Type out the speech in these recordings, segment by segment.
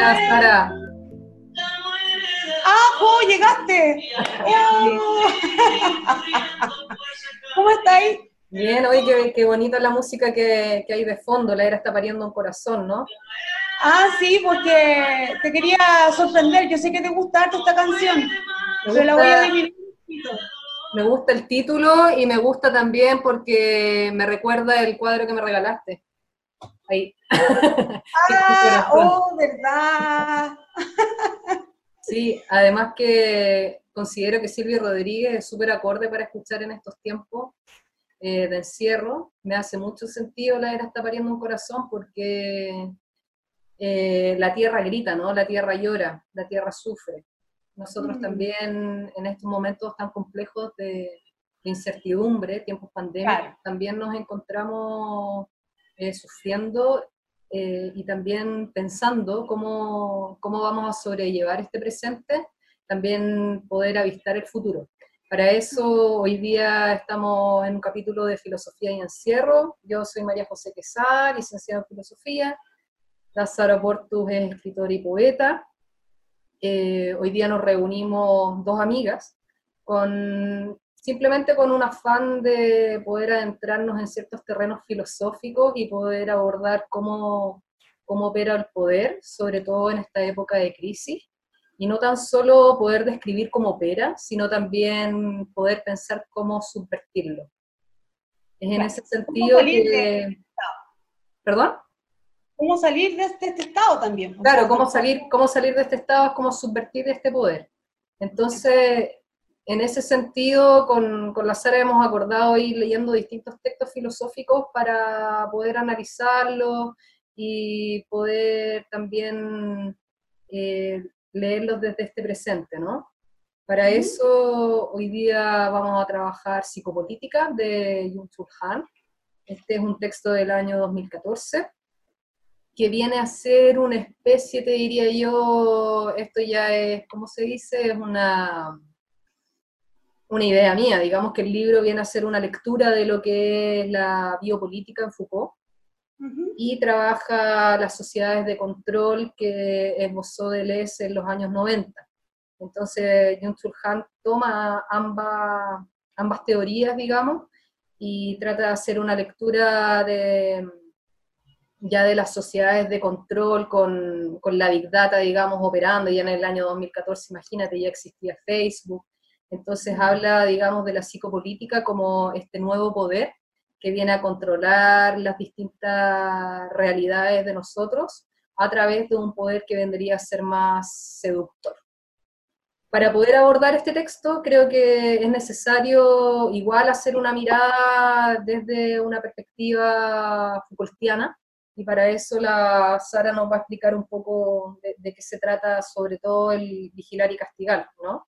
Hola, Sara. ¡Ah, Jo, llegaste! Oh. ¿Cómo estáis? Bien, oye, qué, qué bonita la música que, que hay de fondo, la era está pariendo un corazón, ¿no? Ah, sí, porque te quería sorprender. Yo sé que te gusta harto esta canción. Me Pero la voy a gusta- un. Me gusta el título y me gusta también porque me recuerda el cuadro que me regalaste. Ahí. Ah, oh, verdad. Sí, además que considero que Silvio Rodríguez es súper acorde para escuchar en estos tiempos eh, de encierro. Me hace mucho sentido la era está pariendo un corazón porque eh, la tierra grita, ¿no? La tierra llora, la tierra sufre. Nosotros Mm. también en estos momentos tan complejos de, de incertidumbre, tiempos pandémicos, Claro. también nos encontramos eh, sufriendo eh, y también pensando cómo, cómo vamos a sobrellevar este presente, también poder avistar el futuro. Para eso hoy día estamos en un capítulo de Filosofía y Encierro. Yo soy María José Quesada, licenciada en Filosofía. Lázaro Portus es escritor y poeta. Eh, hoy día nos reunimos dos amigas con simplemente con un afán de poder adentrarnos en ciertos terrenos filosóficos y poder abordar cómo, cómo opera el poder, sobre todo en esta época de crisis, y no tan solo poder describir cómo opera, sino también poder pensar cómo subvertirlo. Es en ese sentido salir que... de- ¿Perdón? ¿Cómo salir de este, este estado también? Claro, cómo salir, cómo salir de este estado es cómo subvertir este poder. Entonces, en ese sentido, con, con la Sara hemos acordado ir leyendo distintos textos filosóficos para poder analizarlos y poder también eh, leerlos desde este presente, ¿no? Para eso, hoy día vamos a trabajar Psicopolítica de Jung-Chul Han. Este es un texto del año 2014 que viene a ser una especie, te diría yo, esto ya es, ¿cómo se dice? Es una, una idea mía, digamos que el libro viene a ser una lectura de lo que es la biopolítica en Foucault. Y trabaja las sociedades de control que esbozó Deleuze en los años 90. Entonces, Jung-Chul Han toma ambas, ambas teorías, digamos, y trata de hacer una lectura de, ya de las sociedades de control con, con la Big Data, digamos, operando, ya en el año 2014, imagínate, ya existía Facebook, entonces habla, digamos, de la psicopolítica como este nuevo poder que viene a controlar las distintas realidades de nosotros a través de un poder que vendría a ser más seductor. Para poder abordar este texto, creo que es necesario igual hacer una mirada desde una perspectiva Foucaultiana, y para eso la Sara nos va a explicar un poco de, de qué se trata, sobre todo el vigilar y castigar, ¿no?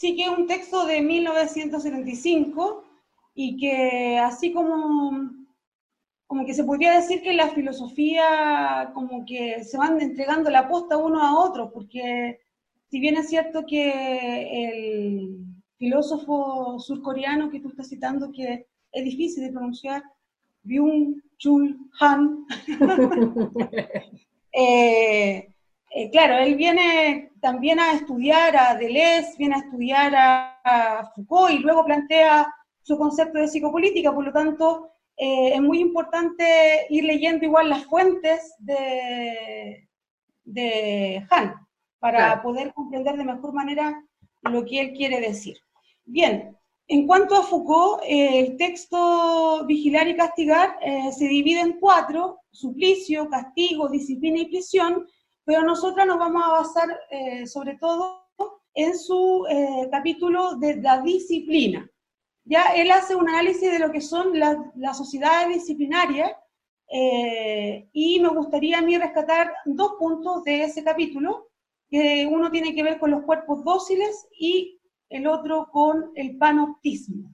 Sí, que es un texto de 1975 y que así como, como que se podría decir que la filosofía como que se van entregando la posta uno a otro, porque si bien es cierto que el filósofo surcoreano que tú estás citando, que es difícil de pronunciar, Byung-Chul Han, eh, eh, claro, él viene también a estudiar a Deleuze, viene a estudiar a, a Foucault y luego plantea su concepto de psicopolítica, por lo tanto, eh, es muy importante ir leyendo igual las fuentes de, de Han para Claro. poder comprender de mejor manera lo que él quiere decir. Bien, en cuanto a Foucault, eh, el texto Vigilar y Castigar eh, se divide en cuatro, suplicio, castigo, disciplina y prisión, pero nosotras nos vamos a basar eh, sobre todo en su eh, capítulo de la disciplina. Ya él hace un análisis de lo que son las, las sociedades disciplinarias eh, y me gustaría a mí rescatar dos puntos de ese capítulo, que uno tiene que ver con los cuerpos dóciles y el otro con el panoptismo.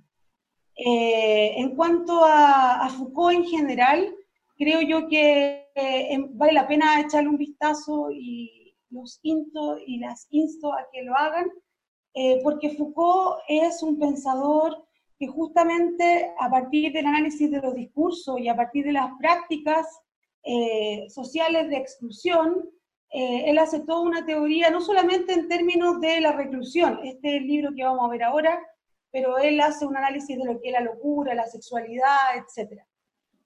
Eh, en cuanto a, a, Foucault en general, creo yo que eh, vale la pena echarle un vistazo y los insto y las insto a que lo hagan, eh, porque Foucault es un pensador que justamente a partir del análisis de los discursos y a partir de las prácticas eh, sociales de exclusión, eh, él hace toda una teoría, no solamente en términos de la reclusión, este es el libro que vamos a ver ahora, pero él hace un análisis de lo que es la locura, la sexualidad, etc.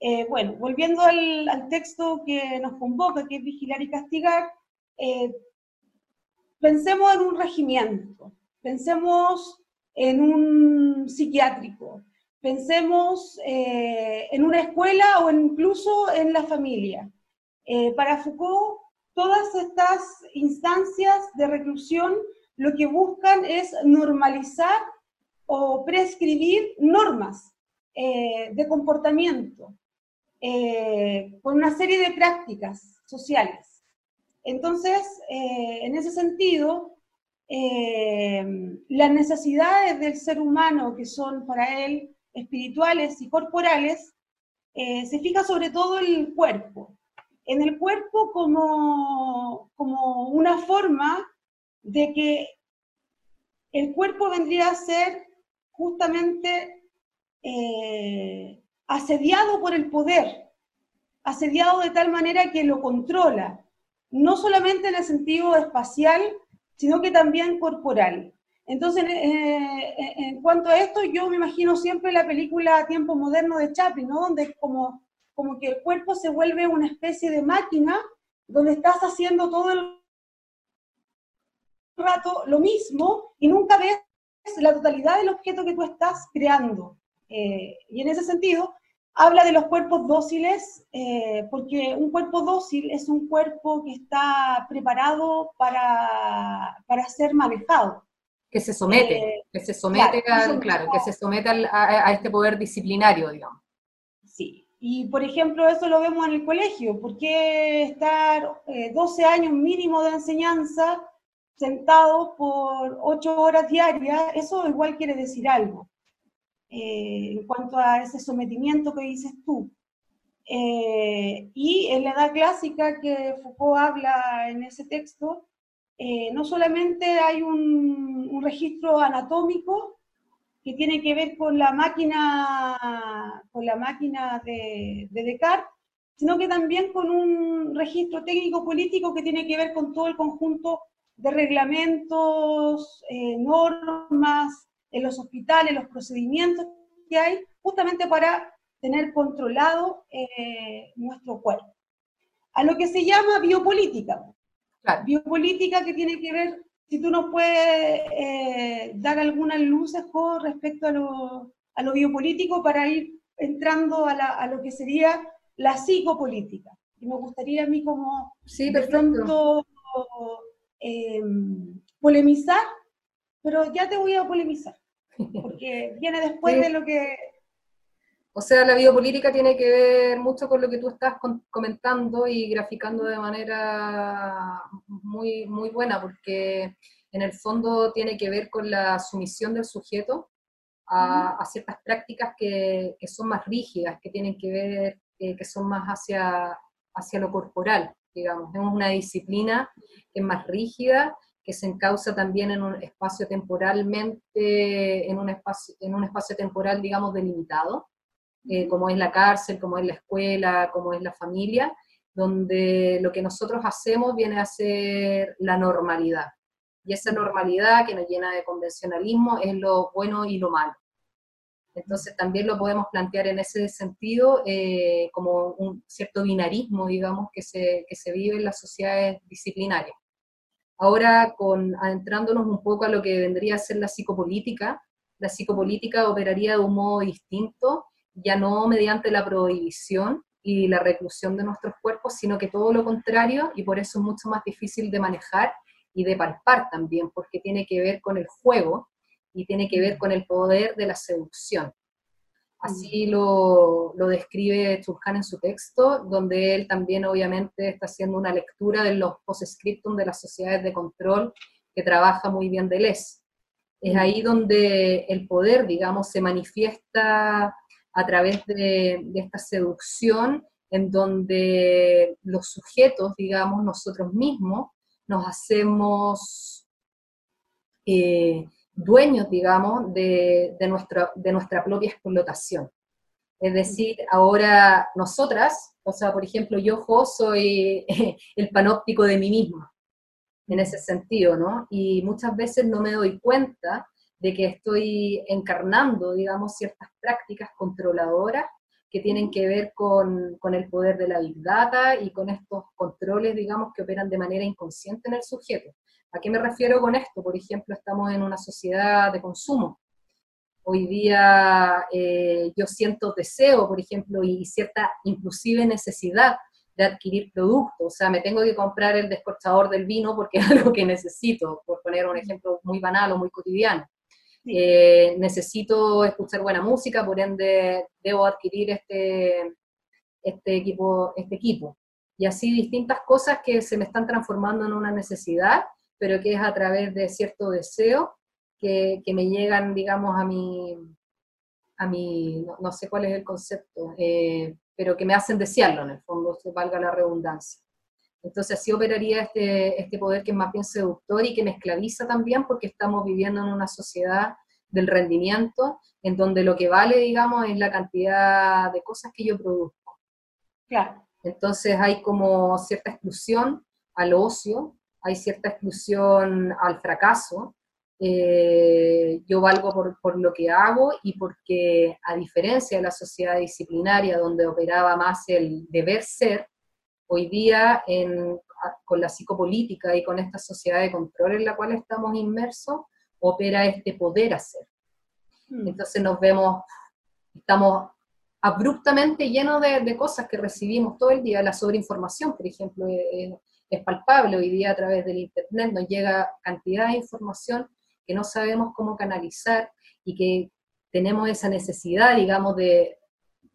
Eh, bueno, volviendo al, texto que nos convoca, que es vigilar y castigar, eh, pensemos en un regimiento, pensemos en un psiquiátrico, pensemos en una escuela o incluso en la familia. para Foucault, todas estas instancias de reclusión lo que buscan es normalizar o prescribir normas eh, de comportamiento eh, con una serie de prácticas sociales. Entonces, eh, en ese sentido, las necesidades del ser humano, que son para él espirituales y corporales, se fija sobre todo en el cuerpo, en el cuerpo como, como una forma de que el cuerpo vendría a ser justamente eh, asediado por el poder, asediado de tal manera que lo controla, no solamente en el sentido espacial, sino que también corporal. Entonces, eh, eh, en cuanto a esto, yo me imagino siempre la película Tiempo Moderno de Chaplin, ¿no? Donde como como que el cuerpo se vuelve una especie de máquina donde estás haciendo todo el rato lo mismo y nunca ves la totalidad del objeto que tú estás creando. Eh, y en ese sentido, habla de los cuerpos dóciles, eh, porque un cuerpo dócil es un cuerpo que está preparado para, para ser manejado. Que se somete, eh, que se somete, claro, que se somete a, a, este poder disciplinario, digamos. Sí, y, por ejemplo, eso lo vemos en el colegio. ¿Por qué estar 12 eh, años mínimo de enseñanza sentados por 8 horas diarias? Eso igual quiere decir algo eh, en cuanto a ese sometimiento que dices tú. Eh, y en la edad clásica que Foucault habla en ese texto, no solamente hay un, un registro anatómico, que tiene que ver con la máquina, con la máquina de, Descartes, sino que también con un registro técnico-político que tiene que ver con todo el conjunto de reglamentos, eh, normas en los hospitales, los procedimientos que hay, justamente para tener controlado eh, nuestro cuerpo. A lo que se llama biopolítica. Biopolítica que tiene que ver si tú nos puedes eh, dar algunas luces con respecto a lo, a lo biopolítico para ir entrando a, lo que sería la psicopolítica. Y me gustaría a mí como sí, de pronto em, polemizar, pero ya te voy a polemizar, porque viene después de lo que o sea, la biopolítica tiene que ver mucho con lo que tú estás comentando y graficando de manera muy, muy buena, porque en el fondo tiene que ver con la sumisión del sujeto a, ciertas prácticas que, son más rígidas, que tienen que ver, eh, que son más hacia, hacia lo corporal, digamos. Tenemos una disciplina que es más rígida, que se encausa también en un espacio temporalmente, en un espacio, en un espacio temporal, digamos, delimitado eh, como es la cárcel, como es la escuela, como es la familia, donde lo que nosotros hacemos viene a ser la normalidad. Y esa normalidad que nos llena de convencionalismo es lo bueno y lo malo. Entonces también lo podemos plantear en ese sentido eh, como un cierto binarismo, digamos, que se, que se vive en las sociedades disciplinarias. Ahora, con, adentrándonos un poco a lo que vendría a ser la psicopolítica, la psicopolítica operaría de un modo distinto ya no mediante la prohibición y la reclusión de nuestros cuerpos, sino que todo lo contrario, y por eso es mucho más difícil de manejar y de palpar también, porque tiene que ver con el juego y tiene que ver con el poder de la seducción. Así lo, lo describe Churhan en su texto, donde él también obviamente está haciendo una lectura de los post-scriptum de las sociedades de control que trabaja muy bien Deleuze. Es ahí donde el poder, digamos, se manifiesta a través de, esta seducción en donde los sujetos, digamos, nosotros mismos, nos hacemos eh, dueños, digamos, de, nuestra, de nuestra propia explotación. Es decir, ahora nosotras, o sea, por ejemplo, yo, Jo, soy el panóptico de mí misma, en ese sentido, ¿no? Y muchas veces no me doy cuenta de que estoy encarnando, digamos, ciertas prácticas controladoras que tienen que ver con, con, el poder de la Big Data y con estos controles, digamos, que operan de manera inconsciente en el sujeto. ¿A qué me refiero con esto? Por ejemplo, estamos en una sociedad de consumo. Hoy día eh, yo siento deseo, por ejemplo, y cierta inclusive necesidad de adquirir productos. O sea, me tengo que comprar el descorchador del vino porque es algo que necesito, por poner un ejemplo muy banal o muy cotidiano. Eh, necesito escuchar buena música, por ende debo adquirir este, este, equipo, este equipo. Y así distintas cosas que se me están transformando en una necesidad pero que es a través de cierto deseo que, que me llegan, digamos, a mi, a mi no, sé cuál es el concepto, eh, pero que me hacen desearlo en el fondo, valga la redundancia. Entonces así operaría este, este poder que es más bien seductor y que me esclaviza también porque estamos viviendo en una sociedad del rendimiento en donde lo que vale, digamos, es la cantidad de cosas que yo produzco. Claro. Entonces hay como cierta exclusión al ocio, hay cierta exclusión al fracaso. Eh, yo valgo por, por, lo que hago y porque, a diferencia de la sociedad disciplinaria donde operaba más el deber ser, hoy día en, con la psicopolítica y con esta sociedad de control en la cual estamos inmersos, opera este poder hacer. Hmm. Entonces nos vemos, estamos abruptamente llenos de, de, cosas que recibimos todo el día, la sobreinformación, por ejemplo, eh, es palpable hoy día a través del Internet, nos llega cantidad de información que no sabemos cómo canalizar y que tenemos esa necesidad, digamos, de,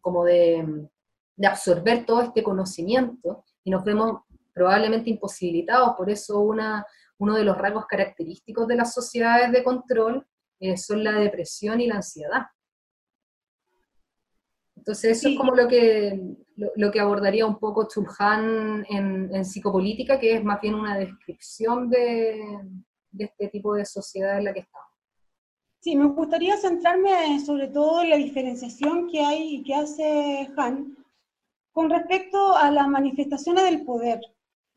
como de, de absorber todo este conocimiento y nos vemos probablemente imposibilitados. Por eso una, uno de los rasgos característicos de las sociedades de control eh, son la depresión y la ansiedad. Entonces eso es como lo que, lo, que abordaría un poco Chulhan en, psicopolítica, que es más bien una descripción de, este tipo de sociedad en la que estamos. Sí, me gustaría centrarme sobre todo en la diferenciación que hay y que hace Han con respecto a las manifestaciones del poder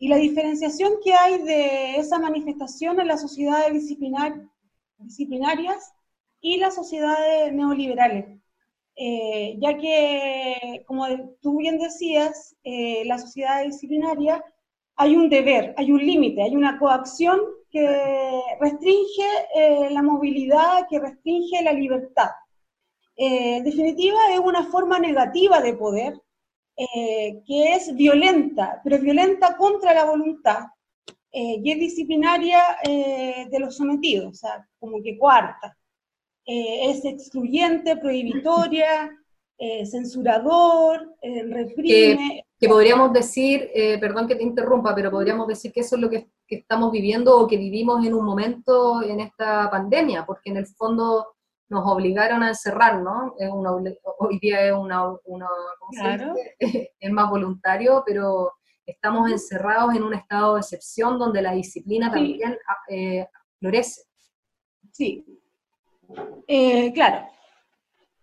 y la diferenciación que hay de esa manifestación en las sociedades disciplinar, disciplinarias y las sociedades neoliberales. Eh, ya que, como tú bien decías, eh, la sociedad disciplinaria hay un deber, hay un límite, hay una coacción que restringe eh, la movilidad, que restringe la libertad. en definitiva, es una forma negativa de poder, que es violenta, pero violenta contra la voluntad, y es disciplinaria de los sometidos, o sea, como que cuarta. Eh, es excluyente, prohibitoria, eh, censurador, eh, reprime. Que, podríamos decir, perdón que te interrumpa, pero podríamos decir que eso es lo que, estamos viviendo o que vivimos en un momento en esta pandemia, porque en el fondo nos obligaron a encerrar, ¿no? Es una, hoy día es una, claro. es más voluntario, pero estamos encerrados en un estado de excepción donde la disciplina también florece. Sí, eh, claro.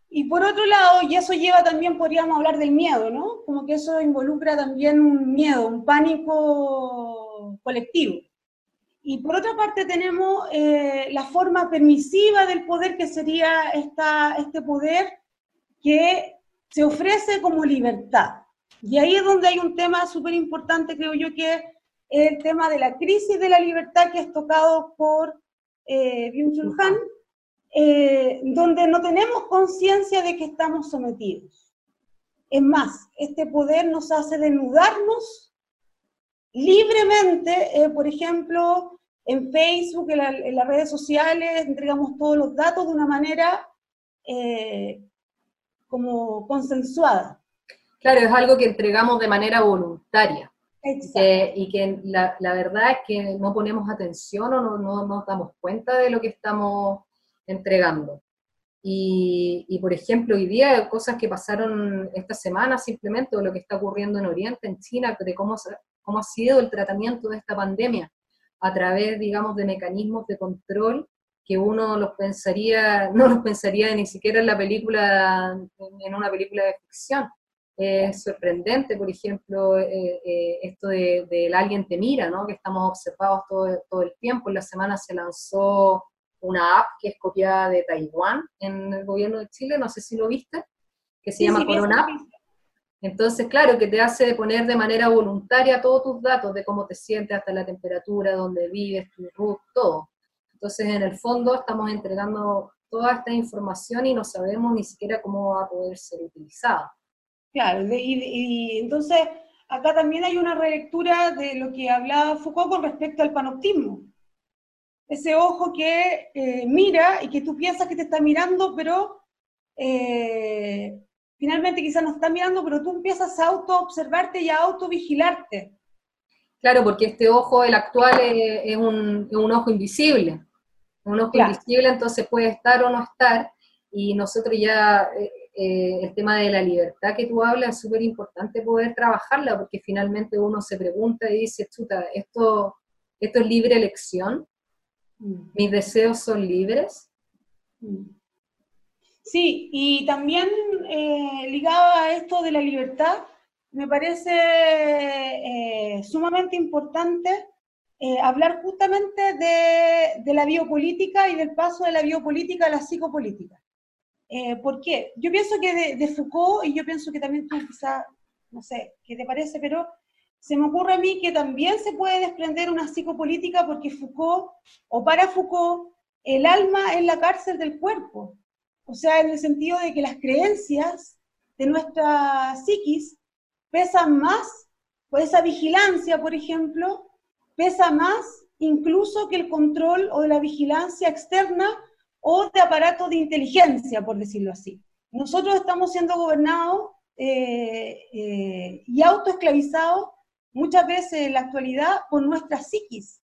Y por otro lado, y eso lleva también, podríamos hablar del miedo, ¿no? Como que eso involucra también un miedo, un pánico colectivo. Y por otra parte tenemos eh, la forma permisiva del poder, que sería esta, este poder que se ofrece como libertad. Y ahí es donde hay un tema súper importante, creo yo, que es el tema de la crisis de la libertad que es tocado por eh, Byung-Chul Han, eh, donde no tenemos conciencia de que estamos sometidos. Es más, este poder nos hace desnudarnos libremente, eh, por ejemplo, en Facebook, en, las redes sociales, entregamos todos los datos de una manera eh, como consensuada. Claro, es algo que entregamos de manera voluntaria. y que la, la, verdad es que no ponemos atención o no, no, nos damos cuenta de lo que estamos entregando. Y, por ejemplo, hoy día cosas que pasaron esta semana simplemente, o lo que está ocurriendo en Oriente, en China, de cómo, cómo ha sido el tratamiento de esta pandemia a través, digamos, de mecanismos de control que uno los pensaría, no los pensaría ni siquiera en la película, en una película de ficción. Es sorprendente, por ejemplo, eh, eh, esto de, del alguien te mira, ¿no? que estamos observados todo, todo el tiempo. En la semana se lanzó una app que es copiada de Taiwán en el gobierno de Chile, no sé si lo viste, que se llama Corona Entonces, claro, que te hace poner de manera voluntaria todos tus datos de cómo te sientes, hasta la temperatura, dónde vives, tu root, todo. Entonces, en el fondo, estamos entregando toda esta información y no sabemos ni siquiera cómo va a poder ser utilizada. Claro, y, entonces acá también hay una relectura de lo que hablaba Foucault con respecto al panoptismo. Ese ojo que eh, mira y que tú piensas que te está mirando, pero eh, finalmente quizás no está mirando, pero tú empiezas a auto-observarte y a auto-vigilarte. Claro, porque este ojo, el actual, es, un, ojo invisible. Un ojo invisible, entonces puede estar o no estar, y nosotros ya, eh, eh, el tema de la libertad que tú hablas es súper importante poder trabajarla, porque finalmente uno se pregunta y dice, chuta, ¿esto, esto es libre elección? Mm. ¿Mis deseos son libres? Sí, y también eh, ligado a esto de la libertad, me parece eh, sumamente importante eh, hablar justamente de, la biopolítica y del paso de la biopolítica a la psicopolítica. ¿Por qué? Yo pienso que de, Foucault, y yo pienso que también tú quizás, no sé, ¿qué te parece? Pero se me ocurre a mí que también se puede desprender una psicopolítica porque Foucault, o para Foucault, el alma es la cárcel del cuerpo. O sea, en el sentido de que las creencias de nuestra psiquis pesan más, por esa vigilancia, por ejemplo, pesa más incluso que el control o de la vigilancia externa o de aparatos de inteligencia, por decirlo así. Nosotros estamos siendo gobernados eh, eh, y autoesclavizados muchas veces en la actualidad por nuestra psiquis.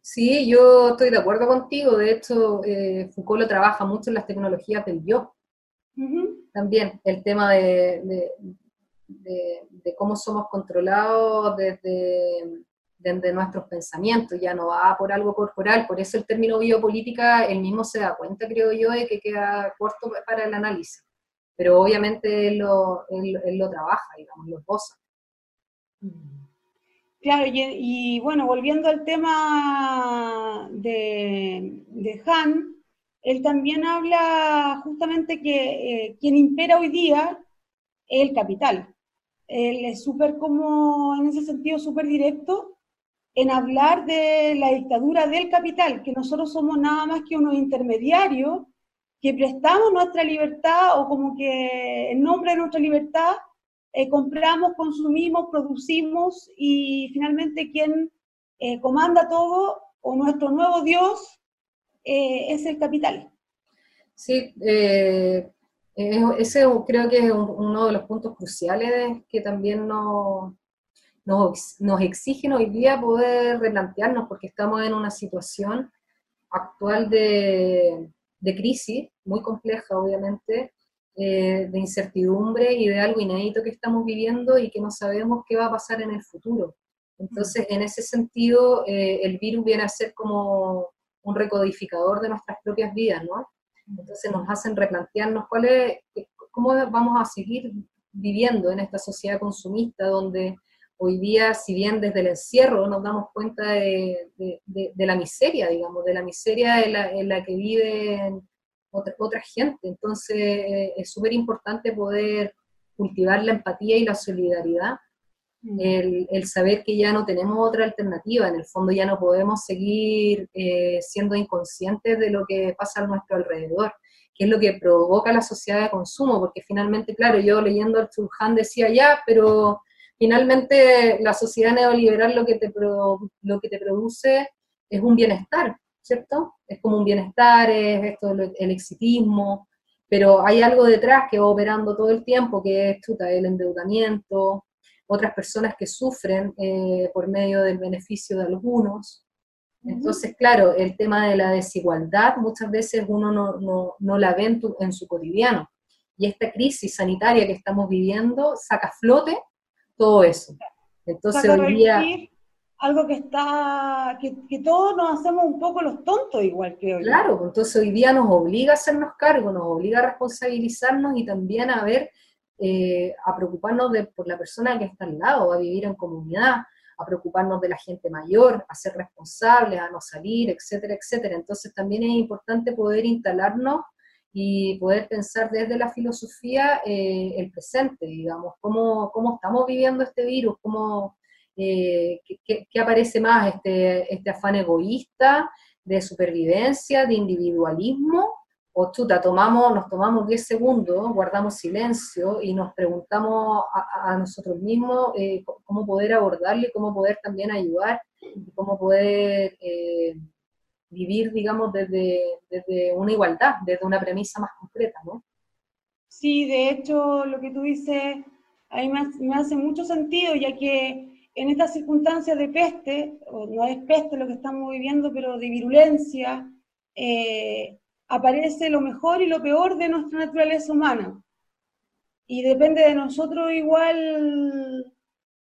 Sí, yo estoy de acuerdo contigo. De hecho, eh, Foucault lo trabaja mucho en las tecnologías del yo. También el tema de, de, cómo somos controlados desde, desde, nuestros pensamientos, ya no va por algo corporal. Por eso el término biopolítica, él mismo se da cuenta, creo yo, de que queda corto para el análisis. Pero obviamente él lo, él, lo trabaja, digamos, lo esboza. Claro, y, bueno, volviendo al tema de, de, Han, él también habla justamente que eh, quien impera hoy día es el capital. Él es súper como, en ese sentido, súper directo en hablar de la dictadura del capital, que nosotros somos nada más que unos intermediarios que prestamos nuestra libertad o como que en nombre de nuestra libertad eh, compramos, consumimos, producimos y finalmente quien eh, comanda todo o nuestro nuevo Dios eh, es el capital. Sí, ese creo que es uno de los puntos cruciales que también nos, nos, exigen hoy día poder replantearnos porque estamos en una situación actual de, de crisis muy compleja, obviamente, eh, de incertidumbre y de algo inédito que estamos viviendo y que no sabemos qué va a pasar en el futuro. Entonces, en ese sentido, eh, el virus viene a ser como un recodificador de nuestras propias vidas, ¿no? Entonces nos hacen replantearnos cuál es, cómo vamos a seguir viviendo en esta sociedad consumista donde hoy día, si bien desde el encierro nos damos cuenta de, la miseria, digamos, de la miseria en la que viven otra, otra gente. Entonces eh, es súper importante poder cultivar la empatía y la solidaridad, mm. el, saber que ya no tenemos otra alternativa, en el fondo ya no podemos seguir eh, siendo inconscientes de lo que pasa a nuestro alrededor, que es lo que provoca la sociedad de consumo, porque finalmente, claro, yo leyendo al Chulhan decía ya, pero finalmente la sociedad neoliberal lo que te, lo que te produce es un bienestar, ¿cierto? Es como un bienestar, es esto el exitismo, pero hay algo detrás que va operando todo el tiempo, que es el endeudamiento, otras personas que sufren eh, por medio del beneficio de algunos. Entonces, claro, el tema de la desigualdad muchas veces uno no, no, la ve en, en, su cotidiano. Y esta crisis sanitaria que estamos viviendo saca a flote todo eso. Entonces, hoy día algo que está, que, todos nos hacemos un poco los tontos igual, que Claro, pues entonces hoy día nos obliga a hacernos cargo, nos obliga a responsabilizarnos y también a ver, eh, a preocuparnos de, por la persona que está al lado, a vivir en comunidad, a preocuparnos de la gente mayor, a ser responsables, a no salir, etcétera, etcétera. Entonces también es importante poder instalarnos y poder pensar desde la filosofía eh, el presente, digamos, cómo, cómo estamos viviendo este virus, cómo eh, ¿qué, aparece más? Este, este afán egoísta, de supervivencia, de individualismo, o chuta, tomamos, nos tomamos 10 segundos, guardamos silencio y nos preguntamos a, nosotros mismos eh, cómo poder abordarle, cómo poder también ayudar, cómo poder eh, vivir, digamos, desde, desde una igualdad, desde una premisa más concreta, ¿no? Sí, de hecho, lo que tú dices, a mí me hace mucho sentido, ya que en estas circunstancias de peste, o no es peste lo que estamos viviendo, pero de virulencia, eh, aparece lo mejor y lo peor de nuestra naturaleza humana. Y depende de nosotros igual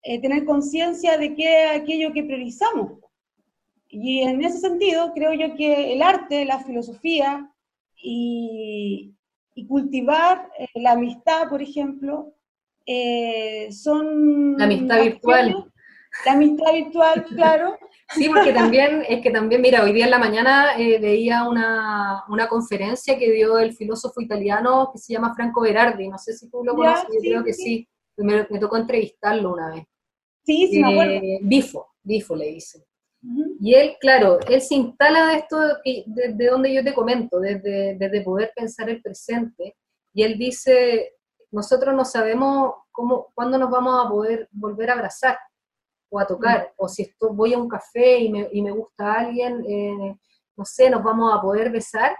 eh, tener conciencia de qué es aquello que priorizamos. Y en ese sentido, creo yo que el arte, la filosofía y, cultivar eh, la amistad, por ejemplo, son... La amistad virtual. La amistad virtual, claro. Sí, porque también, es que también, mira, hoy día en la mañana eh, veía una, una, conferencia que dio el filósofo italiano que se llama Franco Berardi, no sé si tú lo conoces, yo creo que sí, Me, tocó entrevistarlo una vez. Sí, sí, me acuerdo. Eh, Bifo, Bifo le dice. Y él, claro, él se instala de esto, de, donde yo te comento, desde, desde poder pensar el presente, y él dice, nosotros no sabemos cómo, cuándo nos vamos a poder volver a abrazar, o a tocar, o si esto, voy a un café y me, y me gusta alguien, eh, no sé, nos vamos a poder besar.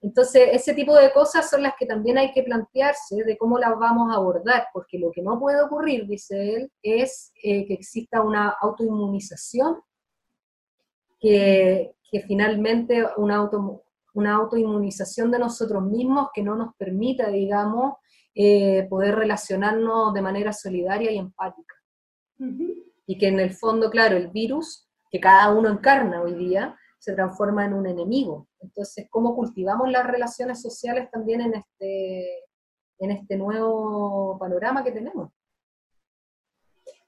Entonces, ese tipo de cosas son las que también hay que plantearse de cómo las vamos a abordar, porque lo que no puede ocurrir, dice él, es eh, que exista una autoinmunización, que, que finalmente una, auto, una autoinmunización de nosotros mismos que no nos permita, digamos, eh, poder relacionarnos de manera solidaria y empática. Y que en el fondo, claro, el virus que cada uno encarna hoy día se transforma en un enemigo. Entonces, ¿cómo cultivamos las relaciones sociales también en este, en este nuevo panorama que tenemos?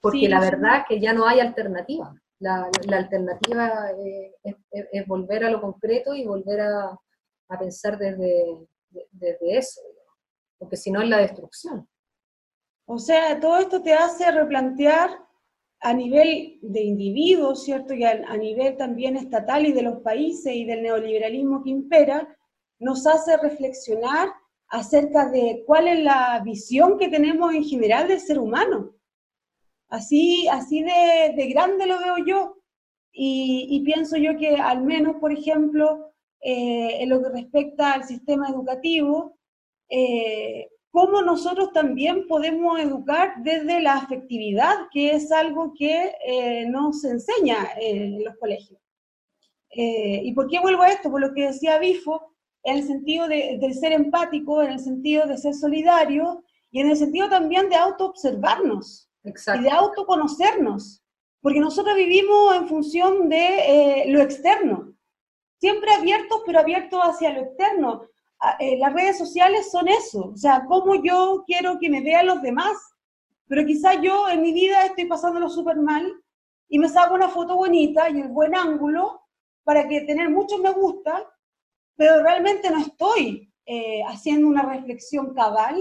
Porque la verdad es que ya no hay alternativa. La, alternativa eh, es, volver a lo concreto y volver a, pensar desde, desde eso, porque si no es la destrucción. O sea, todo esto te hace replantear a nivel de individuos, ¿cierto? Y a, nivel también estatal y de los países y del neoliberalismo que impera, nos hace reflexionar acerca de cuál es la visión que tenemos en general del ser humano. Así, así de, grande lo veo yo. Y, pienso yo que al menos, por ejemplo, eh, en lo que respecta al sistema educativo, eh, cómo nosotros también podemos educar desde la afectividad, que es algo que eh, no se enseña en los colegios. Eh, ¿Y por qué vuelvo a esto? Por lo que decía Bifo, en el sentido de, ser empático, en el sentido de ser solidario y en el sentido también de autoobservarnos y de autoconocernos, porque nosotros vivimos en función de eh, lo externo, siempre abiertos, pero abiertos hacia lo externo, eh, las redes sociales son eso, o sea, cómo yo quiero que me vean los demás, pero quizás yo en mi vida estoy pasándolo súper mal y me saco una foto bonita y el buen ángulo para que tener muchos me gusta, pero realmente no estoy eh, haciendo una reflexión cabal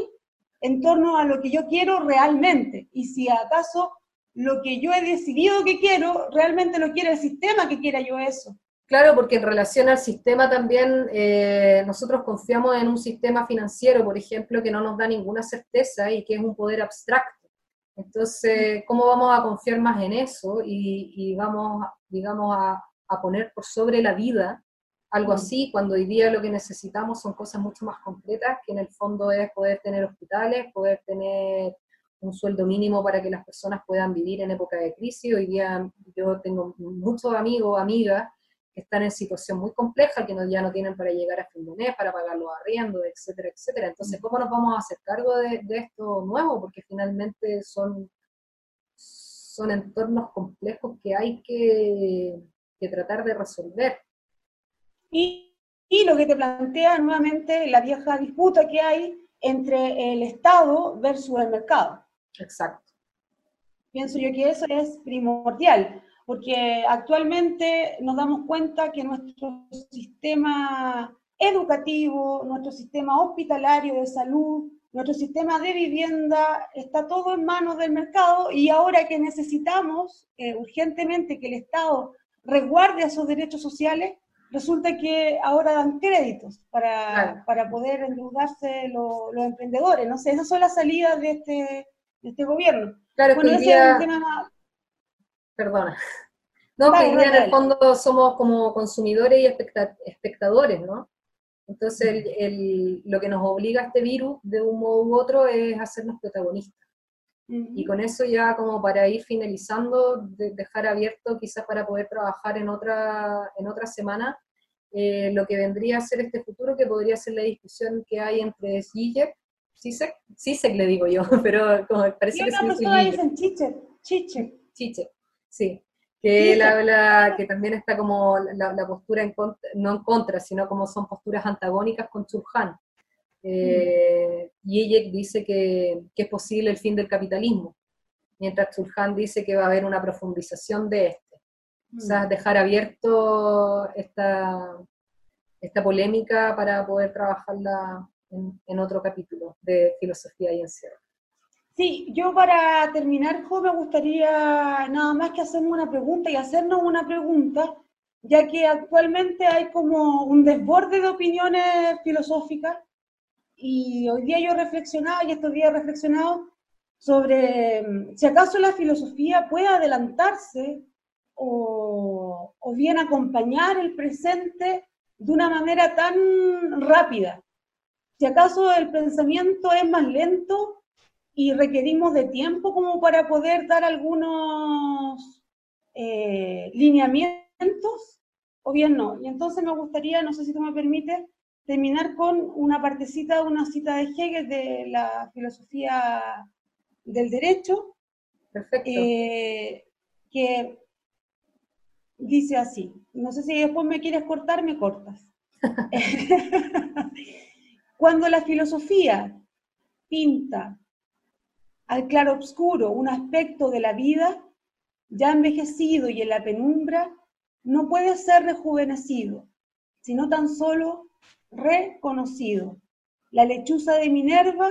en torno a lo que yo quiero realmente y si acaso lo que yo he decidido que quiero, realmente lo quiere el sistema que quiera yo eso. Claro, porque en relación al sistema también eh, nosotros confiamos en un sistema financiero, por ejemplo, que no nos da ninguna certeza y que es un poder abstracto. Entonces, ¿cómo vamos a confiar más en eso y, vamos, digamos, a, a, poner por sobre la vida algo mm. así, cuando hoy día lo que necesitamos son cosas mucho más concretas, que en el fondo es poder tener hospitales, poder tener un sueldo mínimo para que las personas puedan vivir en época de crisis. Hoy día yo tengo muchos amigos, amigas, están en situación muy compleja, que no, ya no tienen para llegar a fin de mes, para pagar los arriendos, etcétera, etcétera. Entonces, ¿cómo nos vamos a hacer cargo de, esto nuevo? Porque finalmente son, son entornos complejos que hay que, tratar de resolver. Y, y, lo que te plantea nuevamente la vieja disputa que hay entre el Estado versus el mercado. Exacto. Pienso yo que eso es primordial, porque actualmente nos damos cuenta que nuestro sistema educativo, nuestro sistema hospitalario de salud, nuestro sistema de vivienda está todo en manos del mercado y ahora que necesitamos eh, urgentemente que el Estado resguarde esos derechos sociales, resulta que ahora dan créditos para, para poder endeudarse los emprendedores. No sé, esas son las salidas de este, de este gobierno. Claro, bueno, ese es un tema... Perdona. No, que en el fondo somos como consumidores y espectadores, ¿no? Entonces, lo que nos obliga a este virus, de un modo u otro, es hacernos protagonistas. Y con eso ya como para ir finalizando, dejar abierto quizás para poder trabajar en otra, en otra semana, eh, lo que vendría a ser este futuro, que podría ser la discusión que hay entre CISEC, CISEC, CISEC le digo yo, pero como parece que se dice Chiche, Chiche, sí que él habla que también está como la, postura, en no en contra, sino como son posturas antagónicas con Chulhan. Eh, dice que, es posible el fin del capitalismo, mientras Chulhan dice que va a haber una profundización de este. O sea, mm. dejar abierto esta, esta polémica para poder trabajarla en, en otro capítulo de filosofía y encierro. Sí, yo para terminar, Jo, me gustaría nada más que hacerme una pregunta y hacernos una pregunta, ya que actualmente hay como un desborde de opiniones filosóficas y hoy día yo reflexionado y estos días he reflexionado sobre mm, si acaso la filosofía puede adelantarse o bien acompañar el presente de una manera tan rápida. Si acaso el pensamiento es más lento y requerimos de tiempo como para poder dar algunos eh, lineamientos, o bien no. Y entonces me gustaría, no sé si tú me permites, terminar con una partecita, una cita de Hegel de la filosofía del derecho, Perfecto. Eh, que dice así, no sé si después me quieres cortar, me cortas. Cuando la filosofía pinta al claro oscuro, un aspecto de la vida ya envejecido y en la penumbra, no puede ser rejuvenecido, sino tan solo reconocido. La lechuza de Minerva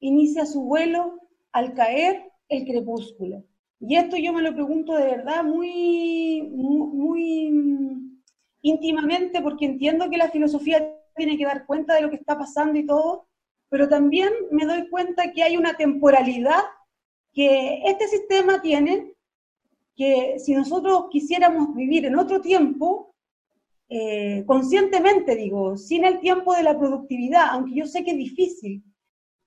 inicia su vuelo al caer el crepúsculo. Y esto yo me lo pregunto de verdad muy, muy, íntimamente porque entiendo que la filosofía tiene que dar cuenta de lo que está pasando y todo, pero también me doy cuenta que hay una temporalidad que este sistema tiene, que si nosotros quisiéramos vivir en otro tiempo, eh, conscientemente digo, sin el tiempo de la productividad, aunque yo sé que es difícil,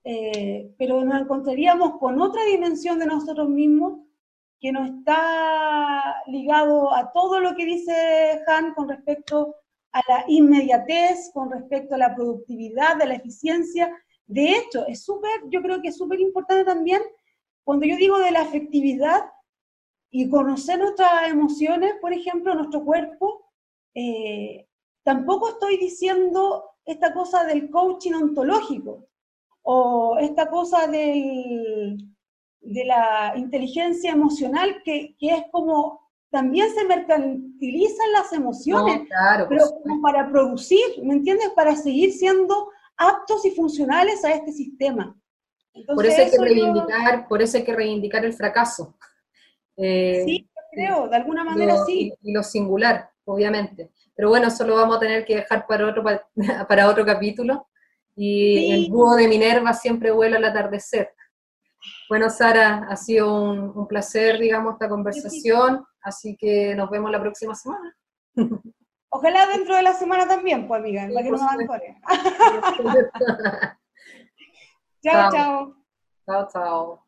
eh, pero nos encontraríamos con otra dimensión de nosotros mismos que no está ligado a todo lo que dice Han con respecto a la inmediatez, con respecto a la productividad, a la eficiencia, de hecho, es súper, yo creo que es súper importante también cuando yo digo de la afectividad y conocer nuestras emociones, por ejemplo, nuestro cuerpo, eh, tampoco estoy diciendo esta cosa del coaching ontológico o esta cosa de la inteligencia emocional que, es como también se mercantilizan las emociones, pero como para producir, ¿me entiendes? Para seguir siendo aptos y funcionales a este sistema. por, eso hay que reivindicar, por eso hay que reivindicar el fracaso. Eh, sí, creo, de alguna manera sí. Y, lo singular, obviamente. Pero bueno, eso lo vamos a tener que dejar para otro, para, otro capítulo. Y el búho de Minerva siempre vuela al atardecer. Bueno, Sara, ha sido un, placer, digamos, esta conversación, así que nos vemos la próxima semana. Ojalá dentro de la semana también, pues amiga, para que nos abandone. chao, chao. Chao, chao.